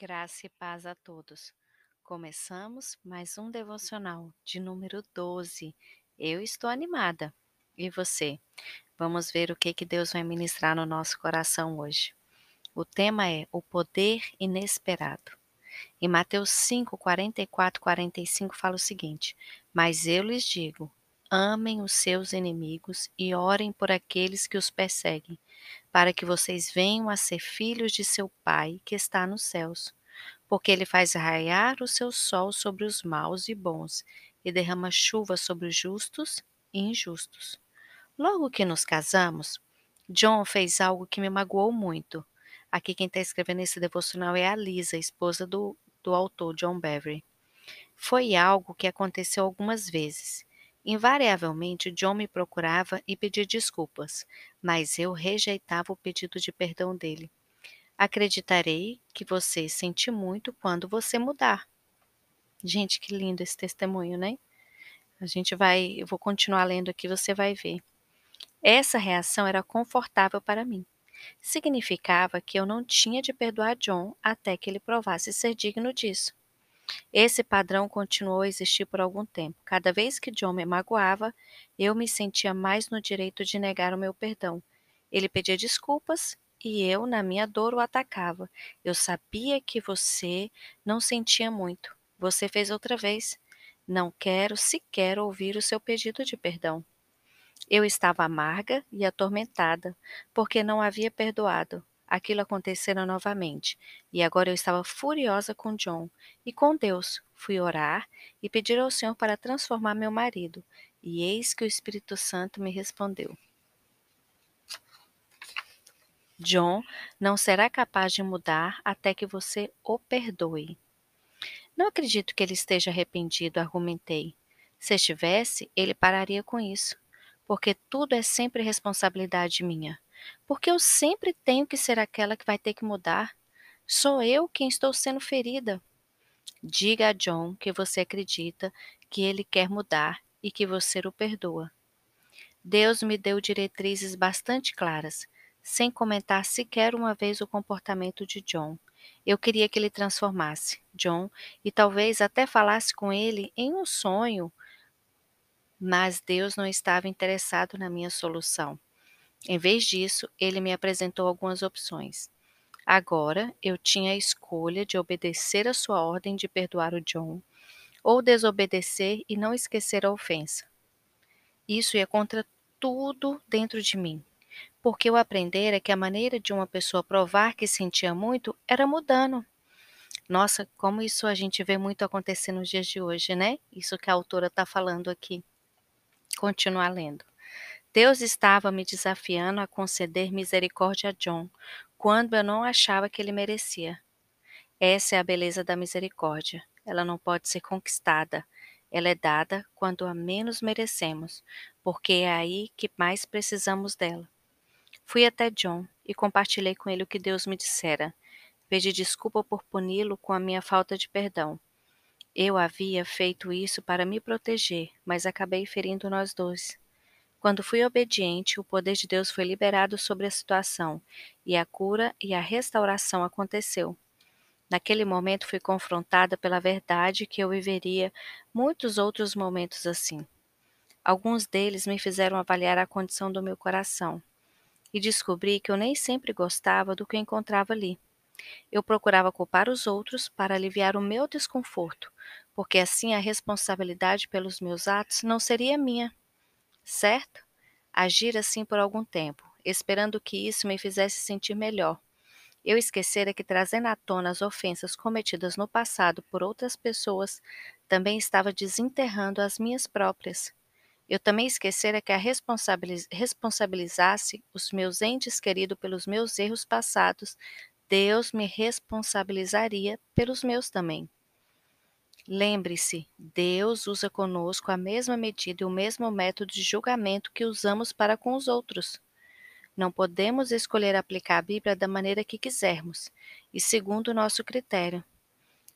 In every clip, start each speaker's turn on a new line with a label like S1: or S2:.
S1: Graça e paz a todos. Começamos mais um devocional de número 12. Eu estou animada. E você? Vamos ver o que que Deus vai ministrar no nosso coração hoje. O tema é o poder inesperado. Em Mateus 5, 44, 45 fala o seguinte: Mas eu lhes digo: amem os seus inimigos e orem por aqueles que os perseguem, para que vocês venham a ser filhos de seu Pai que está nos céus. Porque ele faz raiar o seu sol sobre os maus e bons, e derrama chuva sobre os justos e injustos. Logo que nos casamos, John fez algo que me magoou muito. Aqui quem está escrevendo esse devocional é a Lisa, esposa do, do autor John Beverly. Foi algo que aconteceu algumas vezes. Invariavelmente, John me procurava e pedia desculpas, mas eu rejeitava o pedido de perdão dele. Acreditarei que você sente muito quando você mudar. Gente, que lindo esse testemunho, né? A gente vai, eu vou continuar lendo aqui, você vai ver. Essa reação era confortável para mim. Significava que eu não tinha de perdoar John até que ele provasse ser digno disso. Esse padrão continuou a existir por algum tempo. Cada vez que John me magoava, eu me sentia mais no direito de negar o meu perdão. Ele pedia desculpas e eu, na minha dor, o atacava. Eu sabia que você não sentia muito. Você fez outra vez. Não quero sequer ouvir o seu pedido de perdão. Eu estava amarga e atormentada, porque não havia perdoado. Aquilo acontecera novamente, e agora eu estava furiosa com John e com Deus. Fui orar e pedir ao Senhor para transformar meu marido, e eis que o Espírito Santo me respondeu. John não será capaz de mudar até que você o perdoe. Não acredito que ele esteja arrependido, argumentei. Se estivesse, ele pararia com isso, porque tudo é sempre responsabilidade minha. Porque eu sempre tenho que ser aquela que vai ter que mudar. Sou eu quem estou sendo ferida. Diga a John que você acredita que ele quer mudar e que você o perdoa. Deus me deu diretrizes bastante claras, sem comentar sequer uma vez o comportamento de John. Eu queria que ele transformasse John e talvez até falasse com ele em um sonho, mas Deus não estava interessado na minha solução. Em vez disso, ele me apresentou algumas opções. Agora eu tinha a escolha de obedecer a sua ordem de perdoar o John ou desobedecer e não esquecer a ofensa. Isso ia contra tudo dentro de mim, porque eu aprendera que a maneira de uma pessoa provar que sentia muito era mudando. Nossa, como isso a gente vê muito acontecer nos dias de hoje, né? Isso que a autora está falando aqui. Continuar lendo. Deus estava me desafiando a conceder misericórdia a John, quando eu não achava que ele merecia. Essa é a beleza da misericórdia. Ela não pode ser conquistada. Ela é dada quando a menos merecemos, porque é aí que mais precisamos dela. Fui até John e compartilhei com ele o que Deus me dissera. Pedi desculpa por puni-lo com a minha falta de perdão. Eu havia feito isso para me proteger, mas acabei ferindo nós dois. Quando fui obediente, o poder de Deus foi liberado sobre a situação, e a cura e a restauração aconteceu. Naquele momento fui confrontada pela verdade que eu viveria muitos outros momentos assim. Alguns deles me fizeram avaliar a condição do meu coração, e descobri que eu nem sempre gostava do que encontrava ali. Eu procurava culpar os outros para aliviar o meu desconforto, porque assim a responsabilidade pelos meus atos não seria minha certo? Agir assim por algum tempo, esperando que isso me fizesse sentir melhor. Eu esquecera que trazendo à tona as ofensas cometidas no passado por outras pessoas, também estava desenterrando as minhas próprias. Eu também esquecera que a responsabiliz responsabilizasse os meus entes queridos pelos meus erros passados, Deus me responsabilizaria pelos meus também. Lembre-se, Deus usa conosco a mesma medida e o mesmo método de julgamento que usamos para com os outros. Não podemos escolher aplicar a Bíblia da maneira que quisermos e segundo o nosso critério.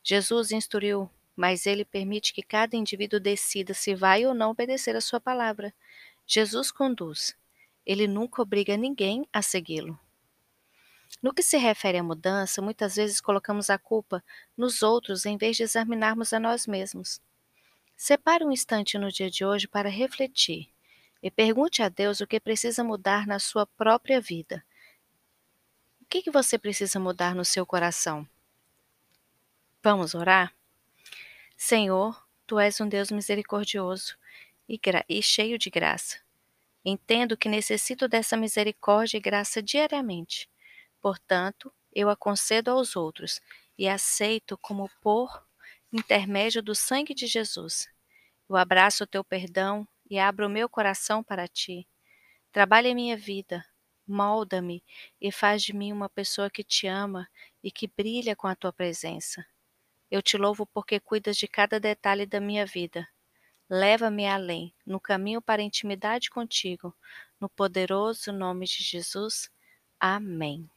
S1: Jesus instruiu, mas ele permite que cada indivíduo decida se vai ou não obedecer a sua palavra. Jesus conduz. Ele nunca obriga ninguém a segui-lo. No que se refere à mudança, muitas vezes colocamos a culpa nos outros em vez de examinarmos a nós mesmos. Separe um instante no dia de hoje para refletir e pergunte a Deus o que precisa mudar na sua própria vida. O que, que você precisa mudar no seu coração? Vamos orar? Senhor, Tu és um Deus misericordioso e, e cheio de graça. Entendo que necessito dessa misericórdia e graça diariamente. Portanto, eu a concedo aos outros e aceito como por intermédio do sangue de Jesus. Eu abraço o teu perdão e abro o meu coração para ti. Trabalha minha vida, molda-me e faz de mim uma pessoa que te ama e que brilha com a tua presença. Eu te louvo porque cuidas de cada detalhe da minha vida. Leva-me além, no caminho para a intimidade contigo, no poderoso nome de Jesus. Amém.